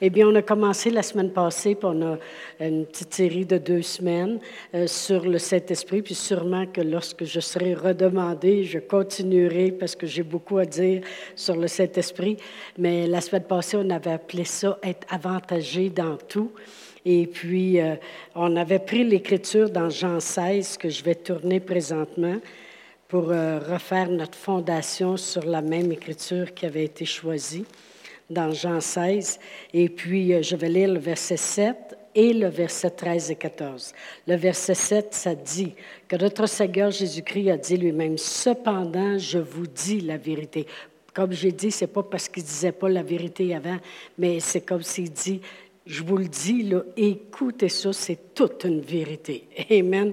Eh bien, on a commencé la semaine passée, puis on a une petite série de deux semaines euh, sur le Saint-Esprit, puis sûrement que lorsque je serai redemandé, je continuerai parce que j'ai beaucoup à dire sur le Saint-Esprit. Mais la semaine passée, on avait appelé ça être avantagé dans tout. Et puis, euh, on avait pris l'écriture dans Jean 16, que je vais tourner présentement pour euh, refaire notre fondation sur la même écriture qui avait été choisie dans Jean 16. Et puis, euh, je vais lire le verset 7 et le verset 13 et 14. Le verset 7, ça dit que notre Seigneur Jésus-Christ a dit lui-même, Cependant, je vous dis la vérité. Comme j'ai dit, c'est pas parce qu'il disait pas la vérité avant, mais c'est comme s'il dit, je vous le dis, là, écoutez ça, c'est toute une vérité. Amen.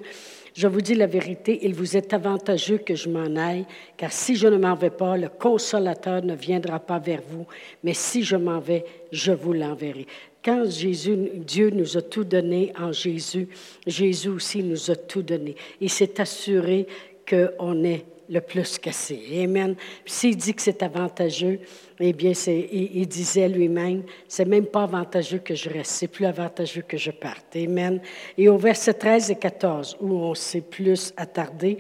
Je vous dis la vérité, il vous est avantageux que je m'en aille, car si je ne m'en vais pas, le consolateur ne viendra pas vers vous, mais si je m'en vais, je vous l'enverrai. Quand Jésus, Dieu nous a tout donné en Jésus, Jésus aussi nous a tout donné. Il s'est assuré qu'on est le plus cassé. Amen. S'il dit que c'est avantageux, eh bien, il, disait lui-même, c'est même pas avantageux que je reste, c'est plus avantageux que je parte. Amen. Et au verset 13 et 14, où on s'est plus attardé,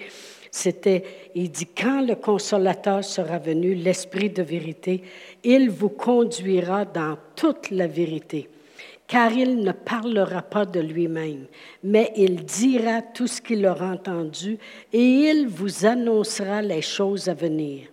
c'était, il dit, quand le consolateur sera venu, l'Esprit de vérité, il vous conduira dans toute la vérité car il ne parlera pas de lui-même, mais il dira tout ce qu'il aura entendu et il vous annoncera les choses à venir.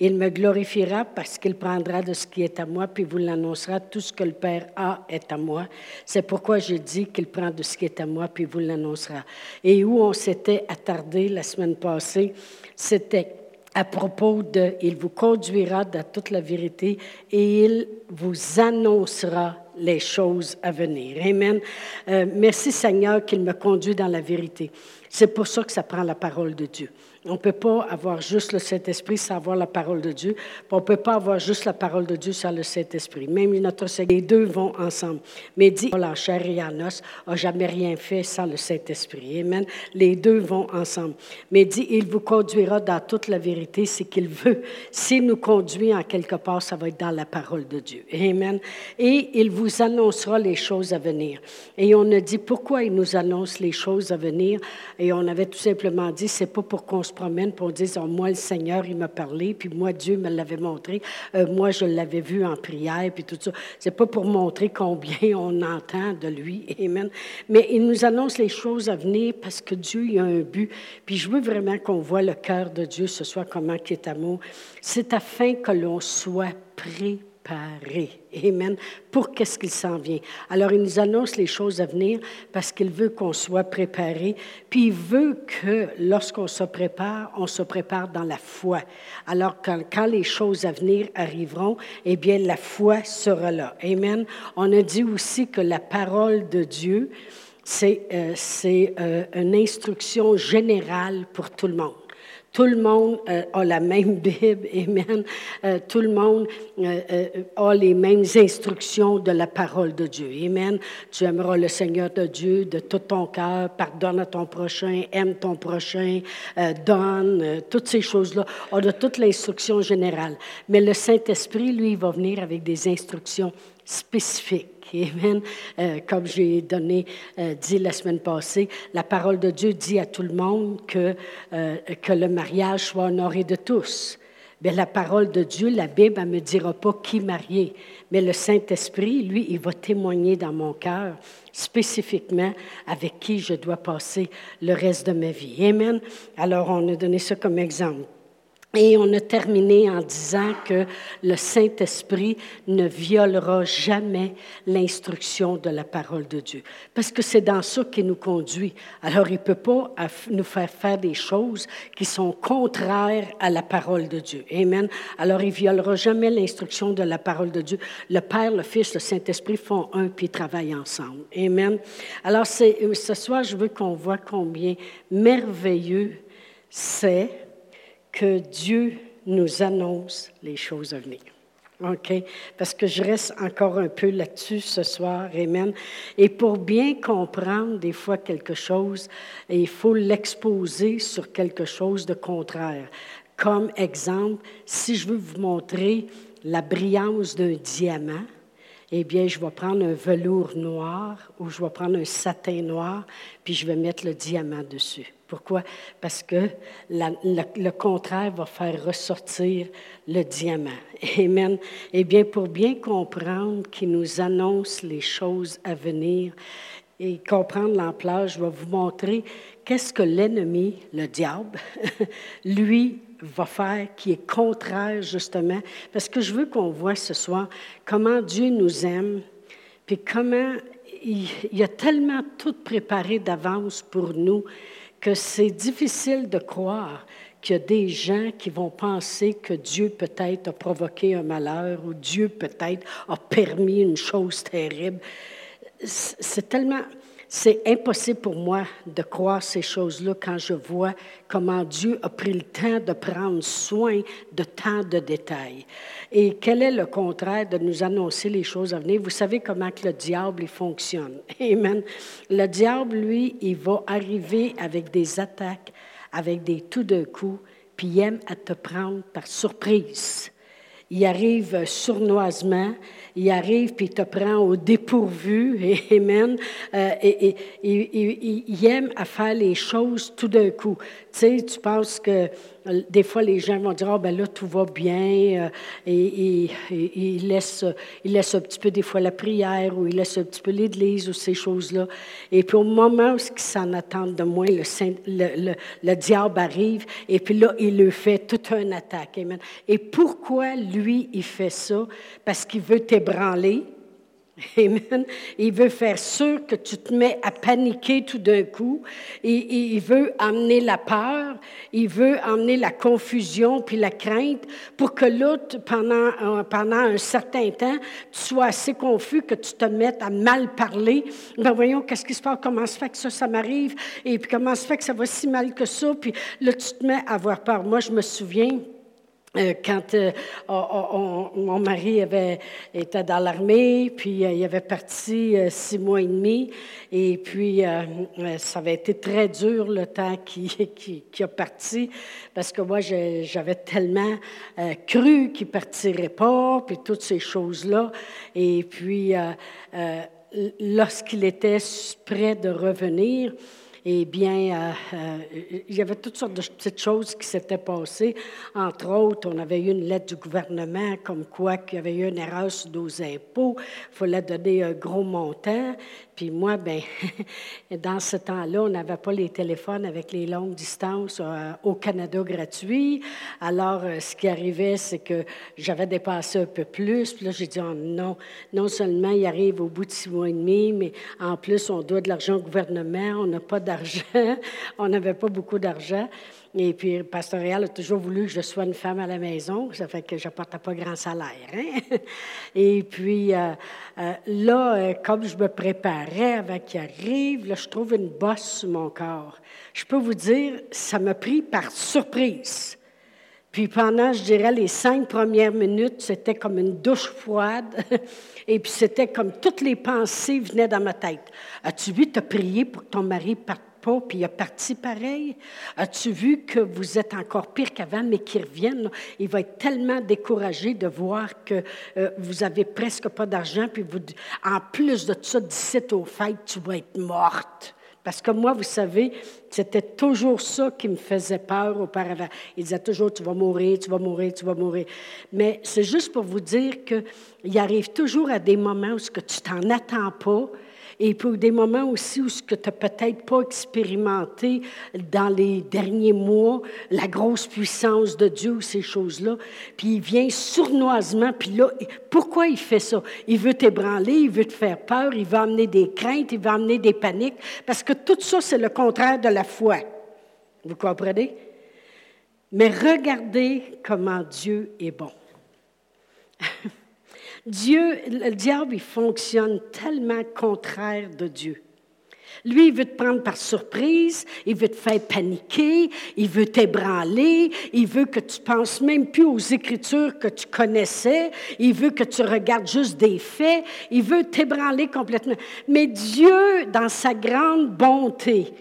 Il me glorifiera parce qu'il prendra de ce qui est à moi, puis vous l'annoncera, tout ce que le Père a est à moi. C'est pourquoi j'ai dit qu'il prend de ce qui est à moi, puis vous l'annoncera. Et où on s'était attardé la semaine passée, c'était à propos de, il vous conduira dans toute la vérité et il vous annoncera les choses à venir. Amen. Euh, merci Seigneur qu'il me conduit dans la vérité. C'est pour ça que ça prend la parole de Dieu. On ne peut pas avoir juste le Saint-Esprit sans avoir la parole de Dieu. On ne peut pas avoir juste la parole de Dieu sans le Saint-Esprit. Même notre Seigneur, les deux vont ensemble. Mais dit, la chair et en os jamais rien fait sans le Saint-Esprit. Amen. Les deux vont ensemble. Mais dit, il vous conduira dans toute la vérité, c'est qu'il veut. S'il nous conduit en quelque part, ça va être dans la parole de Dieu. Amen. Et il vous annoncera les choses à venir. Et on a dit, pourquoi il nous annonce les choses à venir? Et on avait tout simplement dit, c'est pas pour qu'on promène pour dire, oh, moi, le Seigneur, il m'a parlé, puis moi, Dieu me l'avait montré, euh, moi, je l'avais vu en prière, puis tout ça. C'est pas pour montrer combien on entend de lui, Amen. Mais il nous annonce les choses à venir parce que Dieu, il a un but. Puis je veux vraiment qu'on voit le cœur de Dieu ce soit comment qui est amour. C'est afin que l'on soit prêt Amen. Pour qu'est-ce qu'il s'en vient? Alors, il nous annonce les choses à venir parce qu'il veut qu'on soit préparé. Puis, il veut que lorsqu'on se prépare, on se prépare dans la foi. Alors, quand, quand les choses à venir arriveront, eh bien, la foi sera là. Amen. On a dit aussi que la parole de Dieu, c'est euh, euh, une instruction générale pour tout le monde. Tout le monde euh, a la même Bible, Amen. Euh, tout le monde euh, a les mêmes instructions de la parole de Dieu, Amen. Tu aimeras le Seigneur de Dieu de tout ton cœur, pardonne à ton prochain, aime ton prochain, donne, toutes ces choses-là. On a toute l'instruction générale. Mais le Saint-Esprit, lui, va venir avec des instructions spécifiques. Amen. Euh, comme j'ai donné, euh, dit la semaine passée, la parole de Dieu dit à tout le monde que, euh, que le mariage soit honoré de tous. Mais la parole de Dieu, la Bible, ne me dira pas qui marier. Mais le Saint-Esprit, lui, il va témoigner dans mon cœur spécifiquement avec qui je dois passer le reste de ma vie. Amen. Alors, on a donné ça comme exemple. Et on a terminé en disant que le Saint-Esprit ne violera jamais l'instruction de la parole de Dieu. Parce que c'est dans ça qu'il nous conduit. Alors, il ne peut pas nous faire faire des choses qui sont contraires à la parole de Dieu. Amen. Alors, il violera jamais l'instruction de la parole de Dieu. Le Père, le Fils, le Saint-Esprit font un puis travaillent ensemble. Amen. Alors, ce soir, je veux qu'on voit combien merveilleux c'est que Dieu nous annonce les choses à venir. OK? Parce que je reste encore un peu là-dessus ce soir. Amen. Et pour bien comprendre des fois quelque chose, il faut l'exposer sur quelque chose de contraire. Comme exemple, si je veux vous montrer la brillance d'un diamant, eh bien, je vais prendre un velours noir ou je vais prendre un satin noir, puis je vais mettre le diamant dessus. Pourquoi? Parce que le contraire va faire ressortir le diamant. Amen. Eh bien, pour bien comprendre qu'il nous annonce les choses à venir et comprendre l'ampleur, je vais vous montrer qu'est-ce que l'ennemi, le diable, lui, va faire qui est contraire justement, parce que je veux qu'on voit ce soir comment Dieu nous aime, puis comment il, il a tellement tout préparé d'avance pour nous que c'est difficile de croire qu'il y a des gens qui vont penser que Dieu peut-être a provoqué un malheur ou Dieu peut-être a permis une chose terrible. C'est tellement c'est impossible pour moi de croire ces choses-là quand je vois comment Dieu a pris le temps de prendre soin de tant de détails. Et quel est le contraire de nous annoncer les choses à venir? Vous savez comment que le diable il fonctionne. Amen. Le diable, lui, il va arriver avec des attaques, avec des tout d'un coup, puis il aime à te prendre par surprise. Il arrive sournoisement, il arrive puis il te prend au dépourvu, Amen. Euh, et, il aime à faire les choses tout d'un coup. Tu sais, tu penses que des fois, les gens vont dire, ah, ben là, tout va bien, euh, et, ils laissent, il laisse un petit peu des fois la prière, ou ils laissent un petit peu l'Église, ou ces choses-là. Et puis au moment où ils s'en attendent de moins, le, le, le, diable arrive, et puis là, il le fait toute une attaque. Et pourquoi lui, il fait ça? Parce qu'il veut t'ébranler, Amen. Il veut faire sûr que tu te mets à paniquer tout d'un coup. Il, veut amener la peur, il veut amener la confusion puis la crainte pour que l'autre, pendant, pendant un certain temps, tu sois assez confus que tu te mettes à mal parler. Ben voyons, qu'est-ce qui se passe? Comment se fait que ça, ça m'arrive? Et puis comment se fait que ça va si mal que ça? Puis là, tu te mets à avoir peur. Moi, je me souviens, euh, quand euh, mon mari était dans l'armée, puis euh, il avait parti six mois et demi, et puis ça avait été très dur le temps qui, qui, qui a parti, parce que moi, j'avais tellement cru qu'il partirait pas, puis toutes ces choses-là. Et puis, lorsqu'il était prêt de revenir, eh bien, euh, euh, il y avait toutes sortes de petites choses qui s'étaient passées. Entre autres, on avait eu une lettre du gouvernement comme quoi qu'il y avait eu une erreur sur nos impôts. Il fallait donner un gros montant. Puis moi, ben, dans ce temps-là, on n'avait pas les téléphones avec les longues distances euh, au Canada gratuit. Alors, ce qui arrivait, c'est que j'avais dépassé un peu plus. Puis là, j'ai dit, oh, non, non seulement il arrive au bout de six mois et demi, mais en plus, on doit de l'argent au gouvernement, on n'a pas on n'avait pas beaucoup d'argent. Et puis, Pasteur Réal a toujours voulu que je sois une femme à la maison. Ça fait que je n'apportais pas grand salaire. Hein. Et puis, euh, euh, là, euh, comme je me préparais avant qu'il arrive, je trouve une bosse sur mon corps. Je peux vous dire, ça m'a pris par surprise. Puis pendant, je dirais, les cinq premières minutes, c'était comme une douche froide. Et puis c'était comme toutes les pensées venaient dans ma tête. As-tu vu te prier pour que ton mari parte pas, puis il a parti pareil? As-tu vu que vous êtes encore pire qu'avant, mais qu'il revienne? Il va être tellement découragé de voir que euh, vous avez presque pas d'argent, puis vous, en plus de tout ça, d'ici au fait, tu vas être morte. Parce que moi, vous savez, c'était toujours ça qui me faisait peur auparavant. Il disait toujours, tu vas mourir, tu vas mourir, tu vas mourir. Mais c'est juste pour vous dire qu'il arrive toujours à des moments où ce que tu t'en attends pas, et pour des moments aussi où ce que tu n'as peut-être pas expérimenté dans les derniers mois, la grosse puissance de Dieu, ces choses-là. Puis il vient sournoisement, puis là, pourquoi il fait ça? Il veut t'ébranler, il veut te faire peur, il veut amener des craintes, il veut amener des paniques, parce que tout ça, c'est le contraire de la foi. Vous comprenez? Mais regardez comment Dieu est bon. Dieu, le diable, il fonctionne tellement contraire de Dieu. Lui, il veut te prendre par surprise, il veut te faire paniquer, il veut t'ébranler, il veut que tu penses même plus aux écritures que tu connaissais, il veut que tu regardes juste des faits, il veut t'ébranler complètement. Mais Dieu, dans sa grande bonté,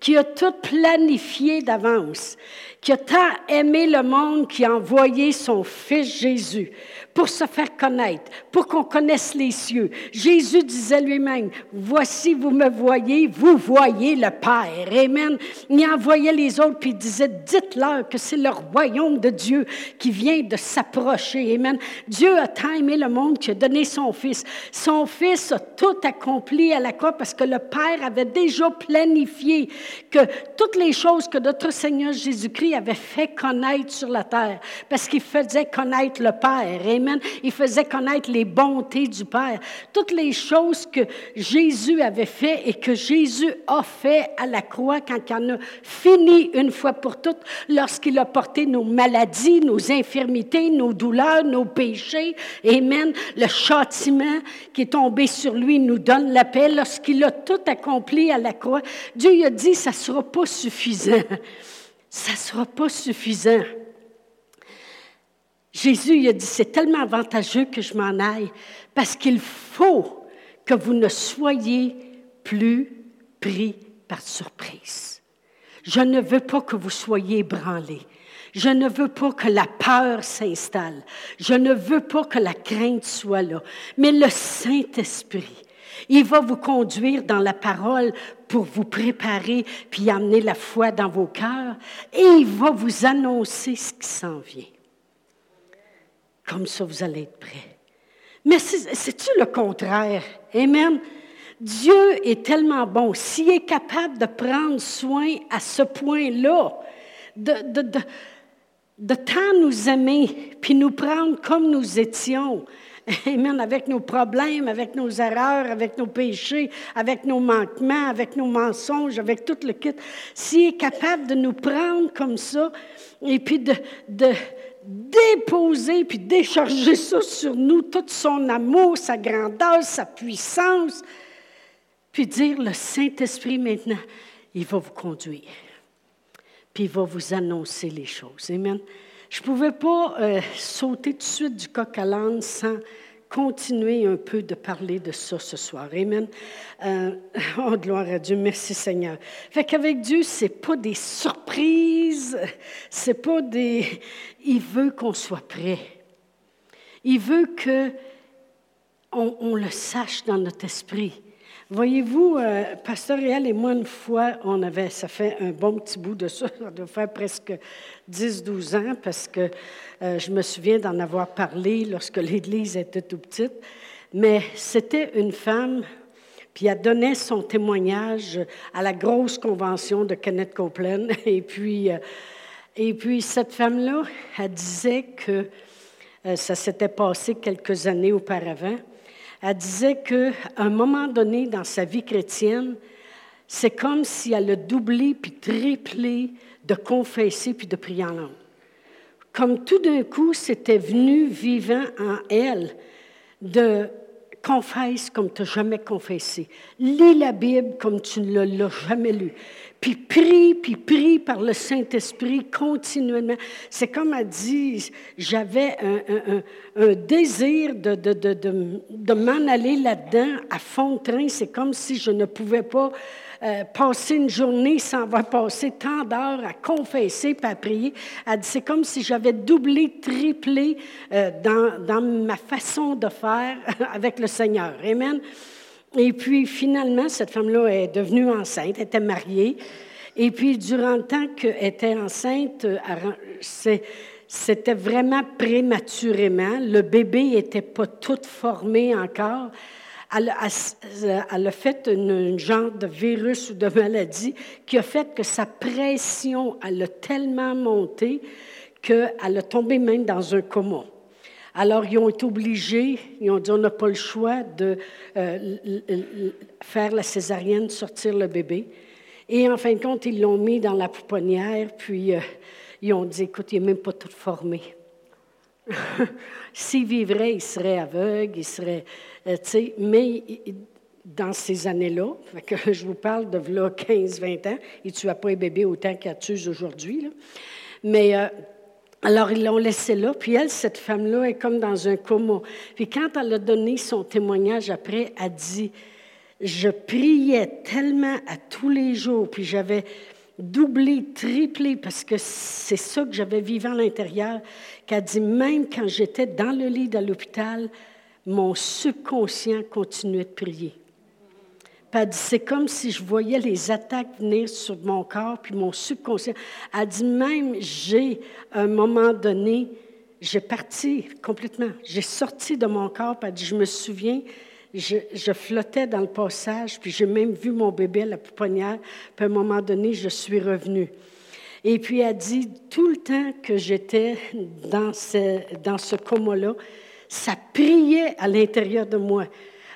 qui a tout planifié d'avance, qui a tant aimé le monde, qui a envoyé son Fils Jésus pour se faire connaître, pour qu'on connaisse les cieux. Jésus disait lui-même, voici, vous me voyez, vous voyez le Père. Amen. Il envoyait les autres, puis il disait, dites-leur que c'est le royaume de Dieu qui vient de s'approcher. Amen. Dieu a tant aimé le monde qu'il a donné son Fils. Son Fils a tout accompli à la croix parce que le Père avait déjà planifié que toutes les choses que notre Seigneur Jésus-Christ avait fait connaître sur la terre, parce qu'il faisait connaître le Père. Amen. Il faisait connaître les bontés du Père. Toutes les choses que Jésus avait fait et que Jésus a fait à la croix quand il en a fini une fois pour toutes, lorsqu'il a porté nos maladies, nos infirmités, nos douleurs, nos péchés. Amen. Le châtiment qui est tombé sur lui nous donne la paix. Lorsqu'il a tout accompli à la croix, Dieu a dit, ça ne sera pas suffisant. Ça ne sera pas suffisant. Jésus il a dit, c'est tellement avantageux que je m'en aille, parce qu'il faut que vous ne soyez plus pris par surprise. Je ne veux pas que vous soyez ébranlés. Je ne veux pas que la peur s'installe. Je ne veux pas que la crainte soit là. Mais le Saint-Esprit, il va vous conduire dans la parole pour vous préparer puis amener la foi dans vos cœurs et il va vous annoncer ce qui s'en vient. Comme ça, vous allez être prêts. Mais c'est-tu le contraire? Amen. Dieu est tellement bon. S'il est capable de prendre soin à ce point-là, de, de, de, de tant nous aimer, puis nous prendre comme nous étions, Amen, avec nos problèmes, avec nos erreurs, avec nos péchés, avec nos manquements, avec nos mensonges, avec tout le kit. S'il est capable de nous prendre comme ça, et puis de, déposer puis décharger ça sur nous, tout son amour, sa grandeur, sa puissance, puis dire le Saint-Esprit maintenant, il va vous conduire, puis il va vous annoncer les choses. Amen. Je ne pouvais pas euh, sauter tout de suite du coq à l'âne sans continuer un peu de parler de ça ce soir. Amen. Euh, oh, gloire à Dieu. Merci Seigneur. Fait qu'avec Dieu, c'est pas des surprises, c'est pas des. Il veut qu'on soit prêt. Il veut que on le sache dans notre esprit. Voyez-vous, euh, Pasteur Réal et moi, une fois, on avait, ça fait un bon petit bout de ça, ça doit faire presque 10-12 ans, parce que euh, je me souviens d'en avoir parlé lorsque l'Église était tout petite, mais c'était une femme, puis elle donnait son témoignage à la grosse convention de Kenneth Copeland, et puis, euh, et puis cette femme-là, elle disait que ça s'était passé quelques années auparavant, elle disait qu'à un moment donné dans sa vie chrétienne, c'est comme si elle a doublé puis triplé de confesser puis de prier en langue. Comme tout d'un coup, c'était venu vivant en elle de confesse comme tu n'as jamais confessé. Lis la Bible comme tu ne l'as jamais lu puis prie, puis prie par le Saint-Esprit continuellement. C'est comme elle dit, j'avais un, désir de, de, de, de m'en aller là-dedans à fond de train. C'est comme si je ne pouvais pas euh, passer une journée sans avoir passé tant d'heures à confesser puis à prier. Elle dit, c'est comme si j'avais doublé, triplé euh, dans, dans ma façon de faire avec le Seigneur. Amen. Et puis finalement, cette femme-là est devenue enceinte, était mariée. Et puis durant le temps qu'elle était enceinte, c'était vraiment prématurément. Le bébé n'était pas tout formé encore. Elle, a fait une, genre de virus ou de maladie qui a fait que sa pression, elle a tellement monté qu'elle a tombé même dans un coma. Alors, ils ont été obligés, ils ont dit, on n'a pas le choix de euh, faire la césarienne, sortir le bébé. Et en fin de compte, ils l'ont mis dans la pouponnière, puis euh, ils ont dit, écoute, il n'est même pas tout formé. S'il vivrait, il serait aveugle, il serait, euh, tu sais, mais dans ces années-là, je vous parle de là 15-20 ans, il ne tue pas un bébé autant qu'il tue aujourd'hui, mais alors, ils l'ont laissé là. Puis elle, cette femme-là, est comme dans un coma. Puis quand elle a donné son témoignage après, elle dit, je priais tellement à tous les jours, puis j'avais, doublé, triplé, parce que c'est ça que j'avais vivant à l'intérieur, qu'elle dit, même quand j'étais dans le lit de l'hôpital, mon subconscient continuait de prier. Puis elle dit, c'est comme si je voyais les attaques venir sur mon corps, puis mon subconscient. Elle dit, même j'ai, à un moment donné, j'ai parti complètement. J'ai sorti de mon corps, puis elle dit, je me souviens, je, flottais dans le passage, puis j'ai même vu mon bébé à la pouponnière, puis à un moment donné, je suis revenue. Et puis elle dit, tout le temps que j'étais dans ce, dans ce coma-là, ça priait à l'intérieur de moi.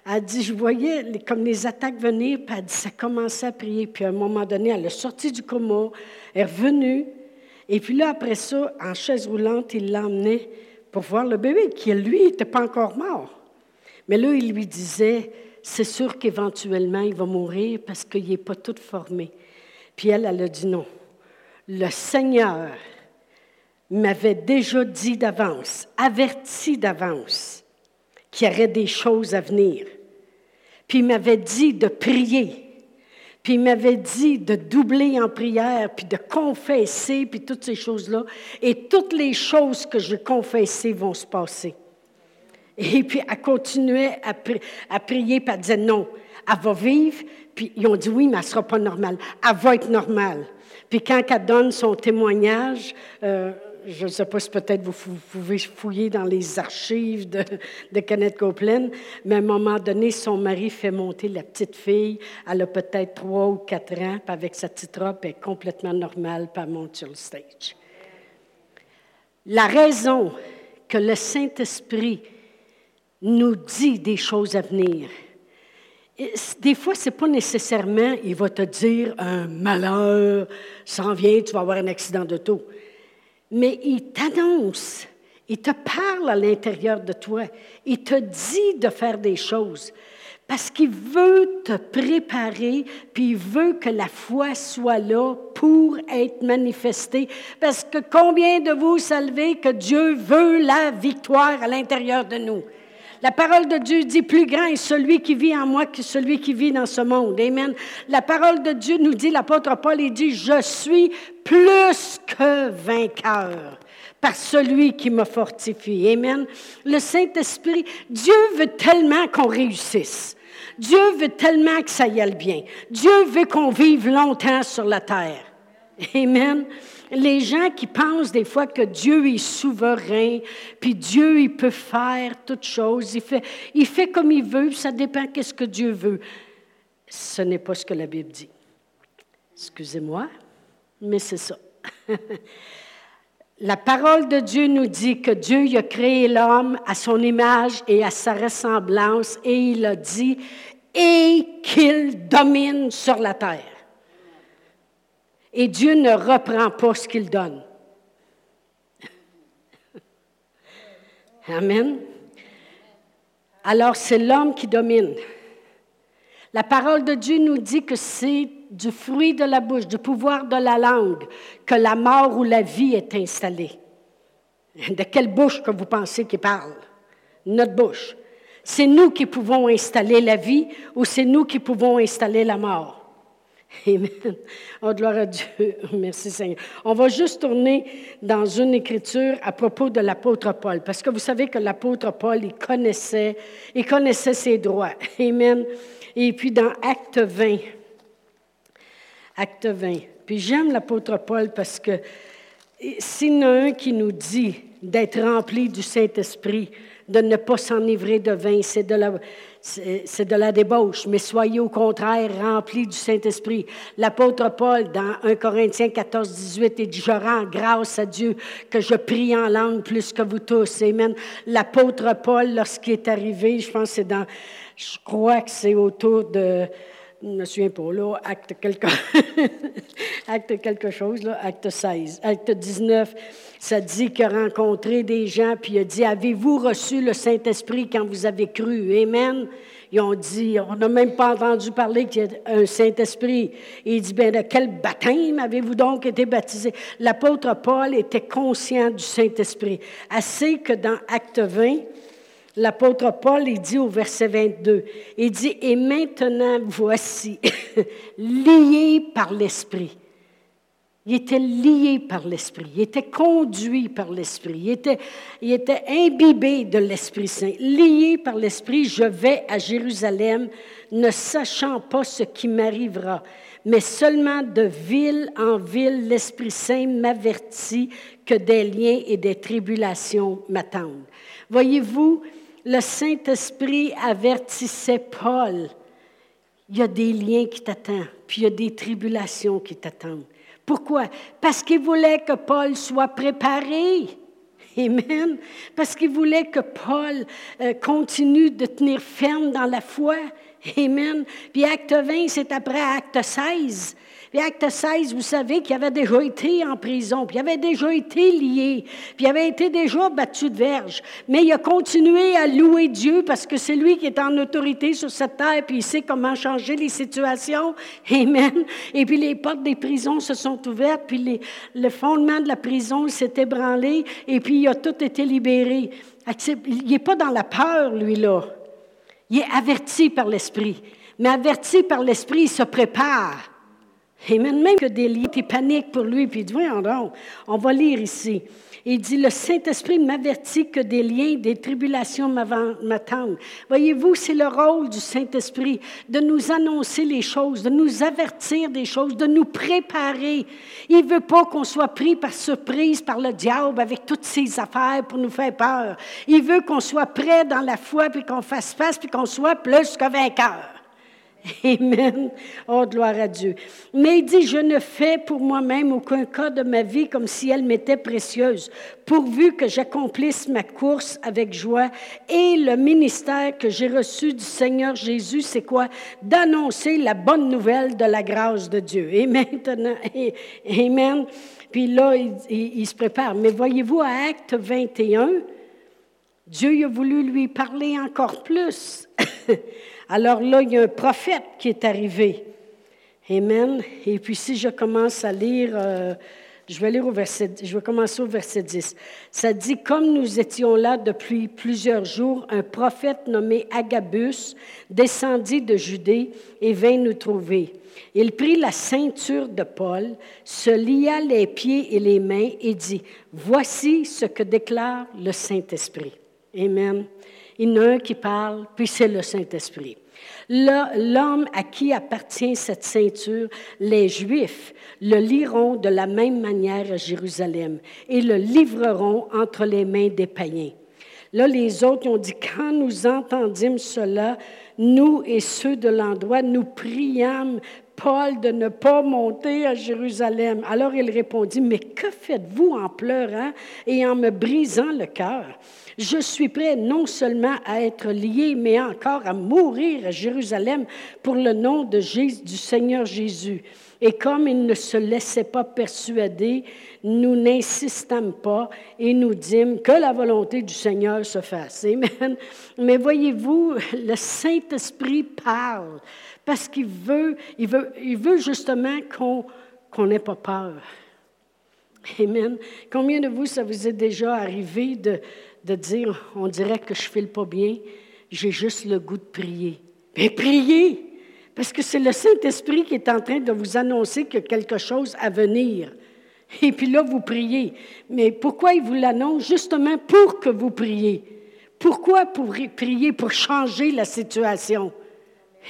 Elle dit, je voyais comme les attaques venir, puis elle dit, ça commençait à prier. Puis à un moment donné, elle est sortie du coma, elle est revenue. Et puis là, après ça, en chaise roulante, il l'emmenait pour voir le bébé, qui, lui, n'était pas encore mort. Mais là, il lui disait, c'est sûr qu'éventuellement, il va mourir parce qu'il n'est pas tout formé. Puis elle, elle a dit non. Le Seigneur m'avait déjà dit d'avance, averti d'avance, qu'il y aurait des choses à venir. Puis il m'avait dit de prier. Puis il m'avait dit de doubler en prière, puis de confesser, puis toutes ces choses-là. Et toutes les choses que je confessais vont se passer. Et puis, elle continuait à, à prier, puis elle disait non, elle va vivre. Puis ils ont dit oui, mais elle ne sera pas normale. Elle va être normale. Puis quand elle donne son témoignage, euh, je ne sais pas si peut-être vous pouvez fouiller dans les archives de, Kenneth Copeland, mais à un moment donné, son mari fait monter la petite fille. Elle a peut-être trois ou quatre ans, avec sa petite robe, elle est complètement normale, puis elle monte sur le stage. La raison que le Saint-Esprit nous dit des choses à venir. Des fois, ce n'est pas nécessairement, il va te dire un malheur s'en vient, tu vas avoir un accident d'auto. Mais il t'annonce, il te parle à l'intérieur de toi, il te dit de faire des choses. Parce qu'il veut te préparer, puis il veut que la foi soit là pour être manifestée. Parce que combien de vous savez que Dieu veut la victoire à l'intérieur de nous? La parole de Dieu dit, plus grand est celui qui vit en moi que celui qui vit dans ce monde. Amen. La parole de Dieu nous dit, l'apôtre Paul, il dit, je suis plus que vainqueur par celui qui me fortifie. Amen. Le Saint-Esprit, Dieu veut tellement qu'on réussisse. Dieu veut tellement que ça y aille bien. Dieu veut qu'on vive longtemps sur la terre. Amen les gens qui pensent des fois que Dieu est souverain, puis Dieu, il peut faire toutes choses, il fait, comme il veut, ça dépend qu'est-ce que Dieu veut. Ce n'est pas ce que la Bible dit. Excusez-moi, mais c'est ça. La parole de Dieu nous dit que Dieu a créé l'homme à son image et à sa ressemblance et il a dit et qu'il domine sur la terre et Dieu ne reprend pas ce qu'il donne. Amen. Alors c'est l'homme qui domine. La parole de Dieu nous dit que c'est du fruit de la bouche, du pouvoir de la langue, que la mort ou la vie est installée. De quelle bouche que vous pensez qu'il parle? Notre bouche. C'est nous qui pouvons installer la vie ou c'est nous qui pouvons installer la mort? Amen. Oh, gloire à Dieu. Merci Seigneur. On va juste tourner dans une écriture à propos de l'apôtre Paul, parce que vous savez que l'apôtre Paul, il connaissait, il connaissait ses droits. Amen. Et puis dans Acte 20, Acte 20. Puis j'aime l'apôtre Paul parce que s'il y en a un qui nous dit d'être rempli du Saint-Esprit, de ne pas s'enivrer de vin, c'est de la c'est de la débauche, mais soyez au contraire remplis du Saint-Esprit. L'apôtre Paul, dans 1 Corinthiens 14, 18, il dit, je rends grâce à Dieu que je prie en langue plus que vous tous. Amen. L'apôtre Paul, lorsqu'il est arrivé, je pense que c'est dans, je crois que c'est autour de, je ne me souviens pas, là, acte quelque, acte quelque chose, là, acte 16, acte 19, ça dit qu'il a rencontré des gens, puis il a dit, avez-vous reçu le Saint-Esprit quand vous avez cru? Amen. Ils ont dit, on n'a même pas entendu parler qu'il y a un Saint-Esprit. Il dit, bien, de quel baptême avez-vous donc été baptisé? L'apôtre Paul était conscient du Saint-Esprit. Assez que dans Acte 20, L'apôtre Paul, il dit au verset 22, il dit, et maintenant voici, liés par l'Esprit. Il était lié par l'Esprit, il était conduit par l'Esprit, il était, il était imbibé de l'Esprit Saint. Lié par l'Esprit, je vais à Jérusalem, ne sachant pas ce qui m'arrivera, mais seulement de ville en ville, l'Esprit Saint m'avertit que des liens et des tribulations m'attendent. Voyez-vous, le Saint-Esprit avertissait Paul. Il y a des liens qui t'attendent, puis il y a des tribulations qui t'attendent. Pourquoi? Parce qu'il voulait que Paul soit préparé. Amen. Parce qu'il voulait que Paul euh, continue de tenir ferme dans la foi. Amen. Puis acte 20, c'est après acte 16. Puis acte 16, vous savez qu'il avait déjà été en prison, puis il avait déjà été lié, puis il avait été déjà battu de verge. Mais il a continué à louer Dieu parce que c'est lui qui est en autorité sur cette terre, puis il sait comment changer les situations. Amen. Et puis les portes des prisons se sont ouvertes, puis le fondement de la prison s'est ébranlé, et puis il a tout été libéré. Il n'est pas dans la peur, lui-là. Il est averti par l'Esprit. Mais averti par l'Esprit, il se prépare. Et même que des liens, paniques pour lui, puis il dit, voyons donc, on va lire ici. Il dit, le Saint-Esprit m'avertit que des liens, des tribulations m'attendent. Voyez-vous, c'est le rôle du Saint-Esprit de nous annoncer les choses, de nous avertir des choses, de nous préparer. Il veut pas qu'on soit pris par surprise par le diable avec toutes ses affaires pour nous faire peur. Il veut qu'on soit prêt dans la foi, puis qu'on fasse face, puis qu'on soit plus que vainqueur. Amen. Oh, gloire à Dieu. Mais il dit, je ne fais pour moi-même aucun cas de ma vie comme si elle m'était précieuse, pourvu que j'accomplisse ma course avec joie. Et le ministère que j'ai reçu du Seigneur Jésus, c'est quoi? D'annoncer la bonne nouvelle de la grâce de Dieu. Et maintenant, Amen. Puis là, il, il se prépare. Mais voyez-vous, à Acte 21, Dieu a voulu lui parler encore plus. Alors là, il y a un prophète qui est arrivé. Amen. Et puis si je commence à lire, euh, je vais lire au verset, je vais commencer au verset 10. Ça dit, comme nous étions là depuis plusieurs jours, un prophète nommé Agabus descendit de Judée et vint nous trouver. Il prit la ceinture de Paul, se lia les pieds et les mains et dit, Voici ce que déclare le Saint-Esprit. Amen. Il y en a un qui parle, puis c'est le Saint-Esprit. L'homme à qui appartient cette ceinture, les Juifs, le liront de la même manière à Jérusalem et le livreront entre les mains des païens. Là, les autres ont dit, quand nous entendîmes cela, nous et ceux de l'endroit, nous priâmes Paul de ne pas monter à Jérusalem. Alors il répondit, mais que faites-vous en pleurant et en me brisant le cœur? Je suis prêt non seulement à être lié, mais encore à mourir à Jérusalem pour le nom du Seigneur Jésus. Et comme il ne se laissait pas persuader, nous n'insistâmes pas et nous dîmes que la volonté du Seigneur se fasse. Amen. Mais voyez-vous, le Saint-Esprit parle parce qu'il veut, il veut, il veut justement qu'on n'ait pas peur. Amen. Combien de vous, ça vous est déjà arrivé de, de dire, on dirait que je ne file pas bien, j'ai juste le goût de prier. Mais priez, parce que c'est le Saint-Esprit qui est en train de vous annoncer a quelque chose à venir. Et puis là, vous priez. Mais pourquoi il vous l'annonce? Justement pour que vous priez. Pourquoi pour prier? Pour changer la situation?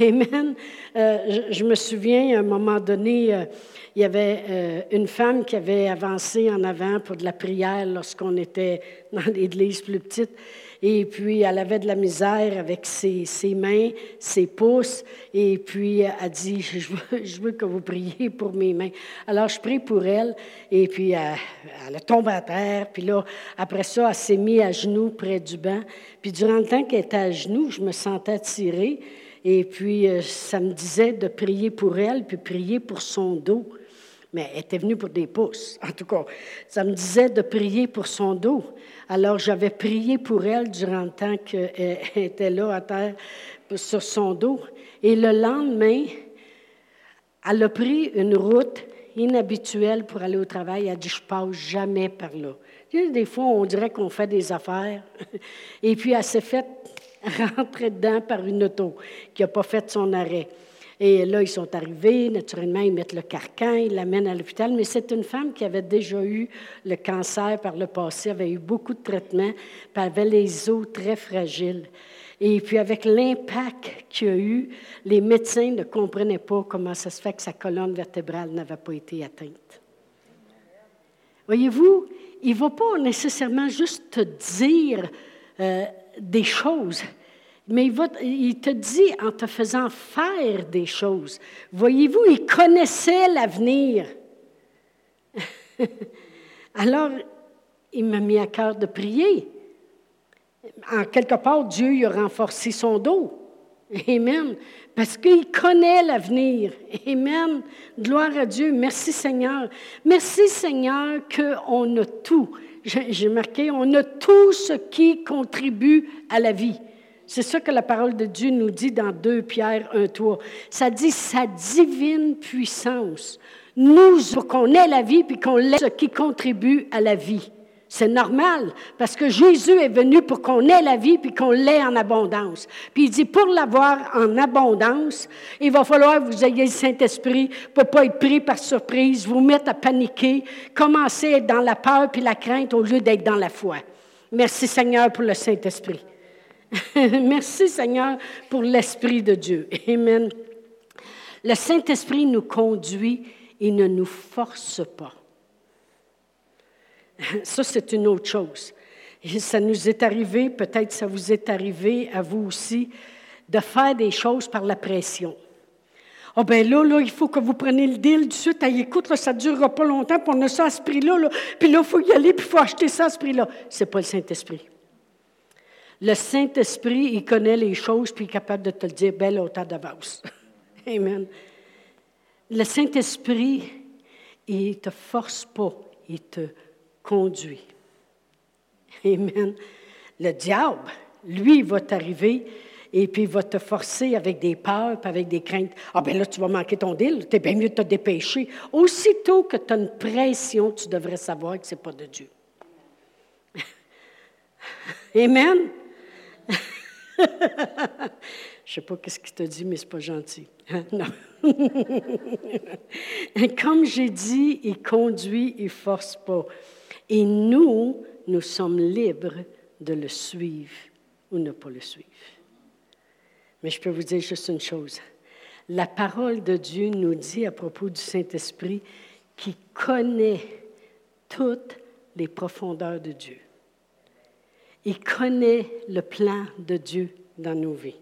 Amen. Euh, je, me souviens, à un moment donné, euh, il y avait euh, une femme qui avait avancé en avant pour de la prière lorsqu'on était dans l'église plus petite. Et puis, elle avait de la misère avec ses, mains, ses pouces. Et puis, elle dit, je veux, que vous priez pour mes mains. Alors, je prie pour elle. Et puis, elle, elle tombe à terre. Puis là, après ça, elle s'est mise à genoux près du banc. Puis, durant le temps qu'elle était à genoux, je me sentais tirée. Et puis, euh, ça me disait de prier pour elle, puis prier pour son dos. Mais elle était venue pour des pouces. En tout cas, ça me disait de prier pour son dos. Alors, j'avais prié pour elle durant le temps qu'elle était là à terre sur son dos. Et le lendemain, elle a pris une route inhabituelle pour aller au travail. Elle a dit, je passe jamais par là. Des fois, on dirait qu'on fait des affaires. Et puis, elle s'est faite rentrer dedans par une auto qui n'a pas fait son arrêt. Et là, ils sont arrivés, naturellement, ils mettent le carcan, ils l'amènent à l'hôpital, mais c'est une femme qui avait déjà eu le cancer par le passé, avait eu beaucoup de traitements, puis avait les os très fragiles. Et puis avec l'impact qu'il y a eu, les médecins ne comprenaient pas comment ça se fait que sa colonne vertébrale n'avait pas été atteinte. Voyez-vous, il ne va pas nécessairement juste te dire euh, des choses, mais il, te dit en te faisant faire des choses. Voyez-vous, il connaissait l'avenir. Alors, il m'a mis à cœur de prier. En quelque part, Dieu il a renforcé son dos. Amen. Parce qu'il connaît l'avenir. Amen. Gloire à Dieu. Merci Seigneur. Merci Seigneur qu'on a tout. J'ai marqué, on a tout ce qui contribue à la vie. C'est ça que la parole de Dieu nous dit dans 2 Pierre 1, 3. Ça dit sa divine puissance. Nous, pour qu'on ait la vie, puis qu'on ait ce qui contribue à la vie. C'est normal, parce que Jésus est venu pour qu'on ait la vie, puis qu'on l'ait en abondance. Puis il dit, pour l'avoir en abondance, il va falloir que vous ayez le Saint-Esprit pour ne pas être pris par surprise, vous mettre à paniquer, commencer à être dans la peur puis la crainte au lieu d'être dans la foi. Merci Seigneur pour le Saint-Esprit. Merci Seigneur pour l'Esprit de Dieu. Amen. Le Saint-Esprit nous conduit et ne nous force pas. Ça, c'est une autre chose. ça nous est arrivé, peut-être ça vous est arrivé à vous aussi, de faire des choses par la pression. Ah oh ben là, là, il faut que vous preniez le deal du suite. écoute, ça ne durera pas longtemps, puis on a ça à ce prix-là. Là. Puis là, il faut y aller, puis il faut acheter ça à ce prix-là. Ce n'est pas le Saint-Esprit. Le Saint-Esprit, il connaît les choses, puis il est capable de te le dire belle autant d'avance. Amen. Le Saint-Esprit, il ne te force pas, il te conduit. Amen. Le diable, lui, va t'arriver et puis il va te forcer avec des peurs, avec des craintes. Ah ben là, tu vas manquer ton deal, tu es bien mieux de te dépêcher. Aussitôt que tu as une pression, tu devrais savoir que ce n'est pas de Dieu. Amen. Je ne sais pas qu'est-ce qu'il te dit, mais ce n'est pas gentil. Non. Comme j'ai dit, il conduit, il force pas. Et nous, nous sommes libres de le suivre ou ne pas le suivre. Mais je peux vous dire juste une chose. La parole de Dieu nous dit à propos du Saint-Esprit qui connaît toutes les profondeurs de Dieu. Il connaît le plan de Dieu dans nos vies.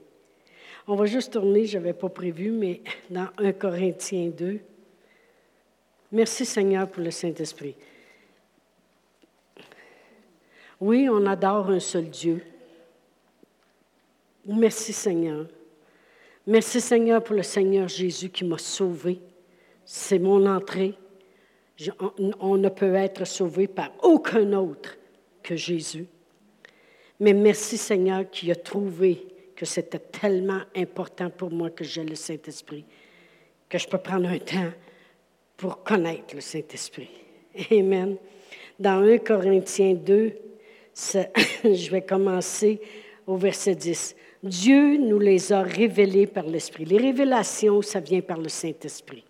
On va juste tourner, je n'avais pas prévu, mais dans 1 Corinthiens 2. Merci Seigneur pour le Saint-Esprit. Oui, on adore un seul Dieu. Merci Seigneur. Merci Seigneur pour le Seigneur Jésus qui m'a sauvé. C'est mon entrée. on, ne peut être sauvé par aucun autre que Jésus. Mais merci Seigneur qui a trouvé que c'était tellement important pour moi que j'ai le Saint-Esprit, que je peux prendre un temps pour connaître le Saint-Esprit. Amen. Dans 1 Corinthiens 2, je vais commencer au verset 10. Dieu nous les a révélés par l'Esprit. Les révélations, ça vient par le Saint-Esprit.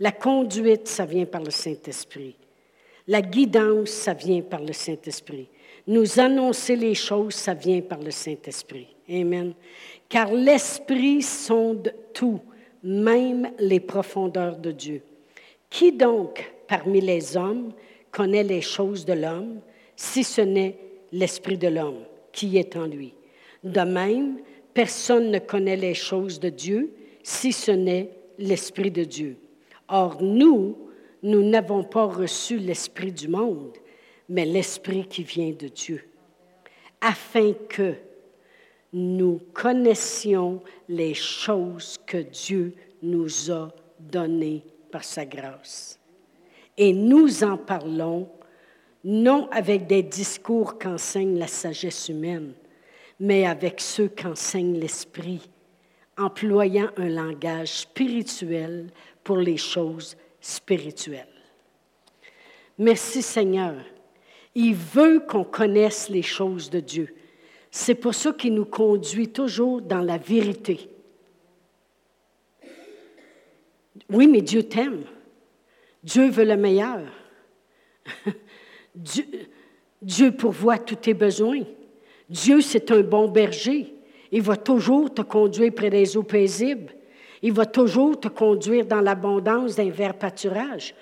La conduite, ça vient par le Saint-Esprit. La guidance, ça vient par le Saint-Esprit. Nous annoncer les choses, ça vient par le Saint-Esprit. Amen. Car l'Esprit sonde tout, même les profondeurs de Dieu. Qui donc, parmi les hommes, connaît les choses de l'homme? Si ce n'est l'Esprit de l'homme qui est en lui. De même, personne ne connaît les choses de Dieu si ce n'est l'Esprit de Dieu. Or, nous, nous n'avons pas reçu l'Esprit du monde, mais l'Esprit qui vient de Dieu, afin que nous connaissions les choses que Dieu nous a données par sa grâce. Et nous en parlons non avec des discours qu'enseigne la sagesse humaine, mais avec ceux qu'enseigne l'Esprit, employant un langage spirituel pour les choses spirituelles. Merci Seigneur. Il veut qu'on connaisse les choses de Dieu. C'est pour ça qu'il nous conduit toujours dans la vérité. Oui, mais Dieu t'aime. Dieu veut le meilleur. Dieu, pourvoit tous tes besoins. Dieu, c'est un bon berger. Il va toujours te conduire près des eaux paisibles. Il va toujours te conduire dans l'abondance d'un vert pâturage.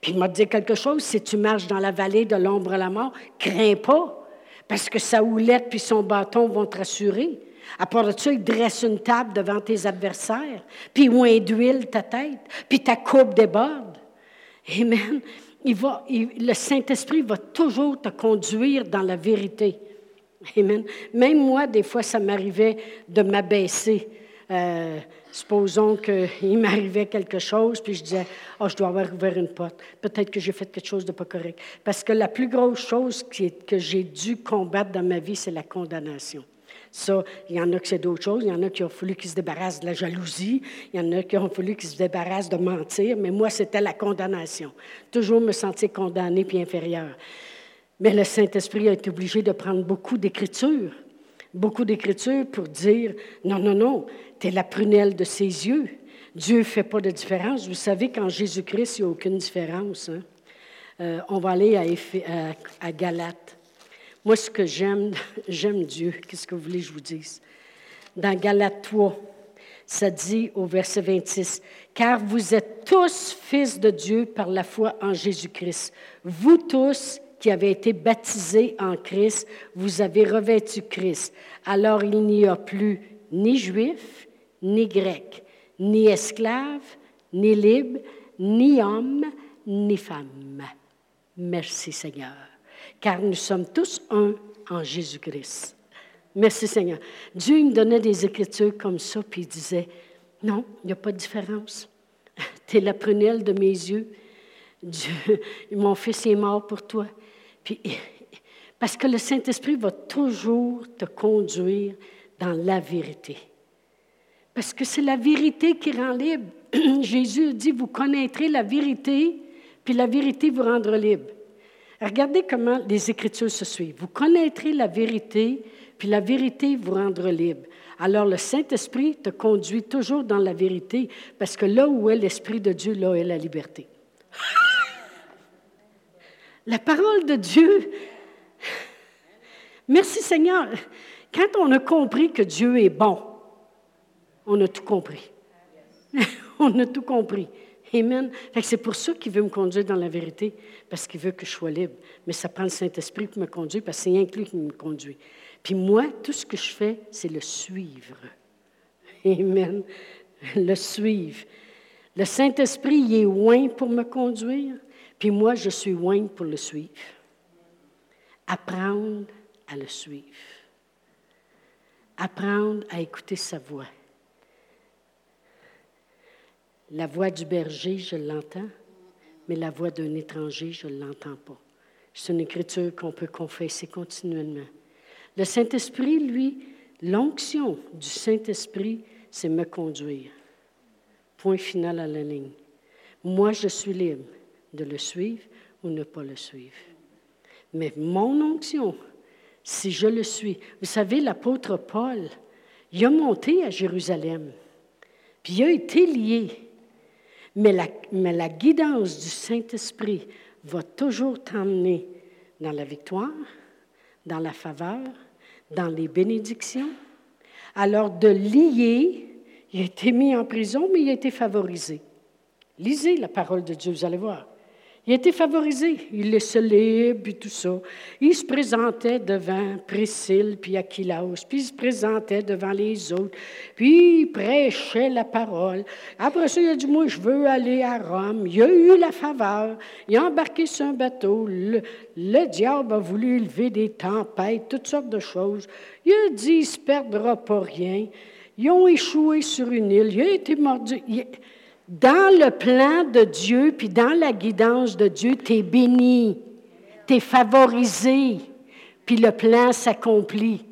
Puis il m'a dit quelque chose, si tu marches dans la vallée de l'ombre de la mort, crains pas, parce que sa houlette puis son bâton vont te rassurer. À part de ça, il dresse une table devant tes adversaires, puis il d'huile ta tête, puis ta coupe déborde. Amen. Le Saint-Esprit va toujours te conduire dans la vérité. Amen. Même moi, des fois, ça m'arrivait de m'abaisser. Euh, supposons qu'il m'arrivait quelque chose, puis je disais, oh, je dois avoir ouvert une porte. Peut-être que j'ai fait quelque chose de pas correct. Parce que la plus grosse chose que j'ai dû combattre dans ma vie, c'est la condamnation. Ça, il y en a qui c'est d'autres choses. Il y en a qui ont voulu qu'ils se débarrassent de la jalousie. Il y en a qui ont voulu qu'ils se débarrassent de mentir. Mais moi, c'était la condamnation. Toujours me sentir condamné puis inférieur. Mais le Saint-Esprit a été obligé de prendre beaucoup d'écritures. Beaucoup d'écritures pour dire non, non, non, tu es la prunelle de ses yeux. Dieu ne fait pas de différence. Vous savez qu'en Jésus-Christ, il n'y a aucune différence. Hein. Euh, on va aller à, Galates. Moi, ce que j'aime, j'aime Dieu. Qu'est-ce que vous voulez que je vous dise? Dans Galates 3, ça dit au verset 26, Car vous êtes tous fils de Dieu par la foi en Jésus-Christ. Vous tous qui avez été baptisés en Christ, vous avez revêtu Christ. Alors il n'y a plus ni juif, ni grec, ni esclave, ni libre, ni homme, ni femme. Merci Seigneur car nous sommes tous un en Jésus-Christ. Merci Seigneur. Dieu me donnait des écritures comme ça, puis il disait, non, il n'y a pas de différence. Tu es la prunelle de mes yeux. Dieu, mon fils est mort pour toi. Puis, parce que le Saint-Esprit va toujours te conduire dans la vérité. Parce que c'est la vérité qui rend libre. Jésus dit, vous connaîtrez la vérité, puis la vérité vous rendra libre. Regardez comment les Écritures se suivent. Vous connaîtrez la vérité, puis la vérité vous rendra libre. Alors le Saint-Esprit te conduit toujours dans la vérité, parce que là où est l'Esprit de Dieu, là est la liberté. La parole de Dieu. Merci Seigneur. Quand on a compris que Dieu est bon, on a tout compris. on a tout compris. Amen. c'est pour ça qu'il veut me conduire dans la vérité, parce qu'il veut que je sois libre. Mais ça prend le Saint-Esprit pour me conduire, parce que c'est inclus qui me conduit. Puis moi, tout ce que je fais, c'est le suivre. Amen. Le suivre. Le Saint-Esprit, il est loin pour me conduire, puis moi, je suis loin pour le suivre. Apprendre à le suivre. Apprendre à écouter sa voix. La voix du berger, je l'entends, mais la voix d'un étranger, je ne l'entends pas. C'est une écriture qu'on peut confesser continuellement. Le Saint-Esprit, lui, l'onction du Saint-Esprit, c'est me conduire. Point final à la ligne. Moi, je suis libre de le suivre ou ne pas le suivre. Mais mon onction, si je le suis, vous savez, l'apôtre Paul, il a monté à Jérusalem, puis il a été lié mais la, guidance du Saint-Esprit va toujours t'emmener dans la victoire, dans la faveur, dans les bénédictions. Alors de lier, il a été mis en prison, mais il a été favorisé. Lisez la parole de Dieu, vous allez voir. Il était favorisé. Il laissait libre, puis tout ça. Il se présentait devant Priscille, puis Aquilaus, puis il se présentait devant les autres, puis il prêchait la parole. Après ça, il a dit, moi, je veux aller à Rome. Il a eu la faveur. Il a embarqué sur un bateau. Le, le diable a voulu élever des tempêtes, toutes sortes de choses. Il a dit, il ne se perdra pas rien. Ils ont échoué sur une île. Il a été mordu dans le plan de Dieu, puis dans la guidance de Dieu, tu es béni, tu favorisé, puis le plan s'accomplit.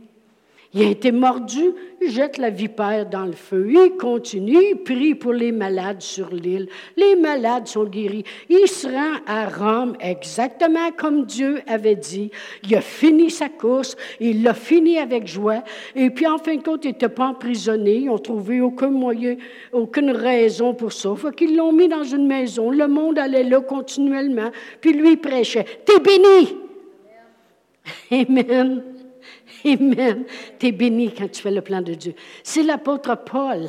Il a été mordu, il jette la vipère dans le feu. Il continue, il prie pour les malades sur l'île. Les malades sont guéris. Il se rend à Rome exactement comme Dieu avait dit. Il a fini sa course, il l'a fini avec joie. Et puis en fin de compte, il n'était pas emprisonné. Ils n'ont trouvé aucun moyen, aucune raison pour ça. Fait qu'ils l'ont mis dans une maison. Le monde allait là continuellement. Puis lui il prêchait. T'es béni! Amen. Amen. Tu es béni quand tu fais le plan de Dieu. Si l'apôtre Paul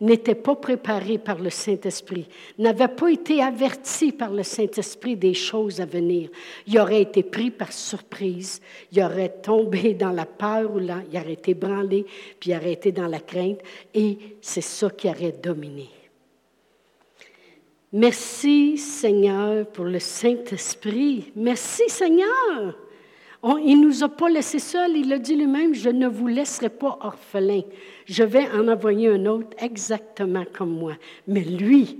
n'était pas préparé par le Saint-Esprit, n'avait pas été averti par le Saint-Esprit des choses à venir, il aurait été pris par surprise, il aurait tombé dans la peur ou il aurait été branlé, puis il aurait été dans la crainte, et c'est ça qui aurait dominé. Merci Seigneur pour le Saint-Esprit. Merci Seigneur il ne nous a pas laissés seuls. Il a dit lui-même, je ne vous laisserai pas orphelin. Je vais en envoyer un autre exactement comme moi. Mais lui,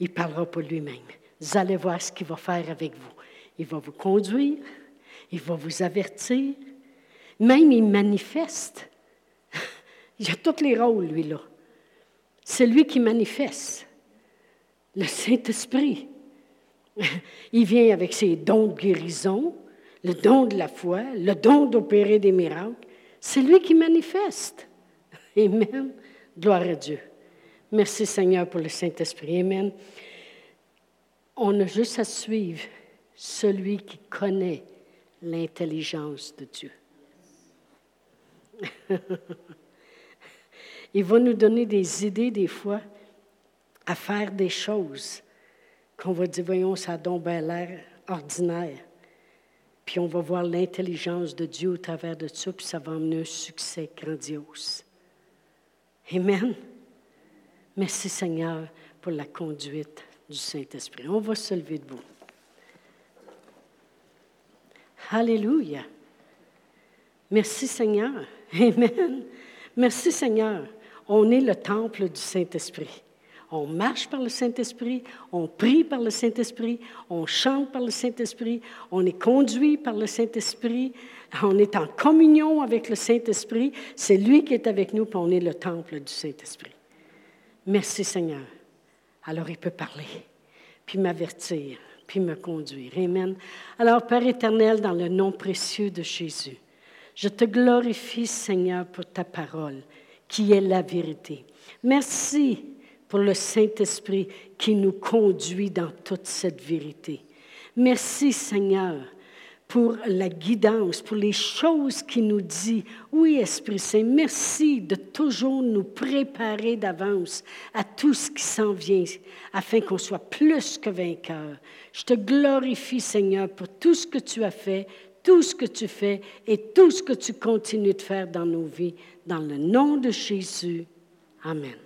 il parlera pas lui-même. Vous allez voir ce qu'il va faire avec vous. Il va vous conduire, il va vous avertir, même il manifeste. Il a tous les rôles, lui-là. C'est lui qui manifeste. Le Saint-Esprit. Il vient avec ses dons de guérison, le don de la foi, le don d'opérer des miracles. C'est lui qui manifeste. Amen. Gloire à Dieu. Merci Seigneur pour le Saint-Esprit. Amen. On a juste à suivre celui qui connaît l'intelligence de Dieu. Il va nous donner des idées des fois à faire des choses qu'on va dire, voyons, ça a donc l'air ordinaire. Puis on va voir l'intelligence de Dieu au travers de ça, puis ça va amener un succès grandiose. Amen. Merci Seigneur pour la conduite du Saint-Esprit. On va se lever debout. Alléluia. Merci Seigneur. Amen. Merci Seigneur. On est le temple du Saint-Esprit. On marche par le Saint-Esprit, on prie par le Saint-Esprit, on chante par le Saint-Esprit, on est conduit par le Saint-Esprit, on est en communion avec le Saint-Esprit. C'est lui qui est avec nous, puis on est le temple du Saint-Esprit. Merci Seigneur. Alors il peut parler, puis m'avertir, puis me conduire. Amen. Alors Père éternel, dans le nom précieux de Jésus, je te glorifie Seigneur pour ta parole, qui est la vérité. Merci pour le Saint-Esprit qui nous conduit dans toute cette vérité. Merci Seigneur pour la guidance, pour les choses qu'il nous dit. Oui, Esprit Saint, merci de toujours nous préparer d'avance à tout ce qui s'en vient, afin qu'on soit plus que vainqueurs. Je te glorifie, Seigneur, pour tout ce que tu as fait, tout ce que tu fais et tout ce que tu continues de faire dans nos vies. Dans le nom de Jésus. Amen.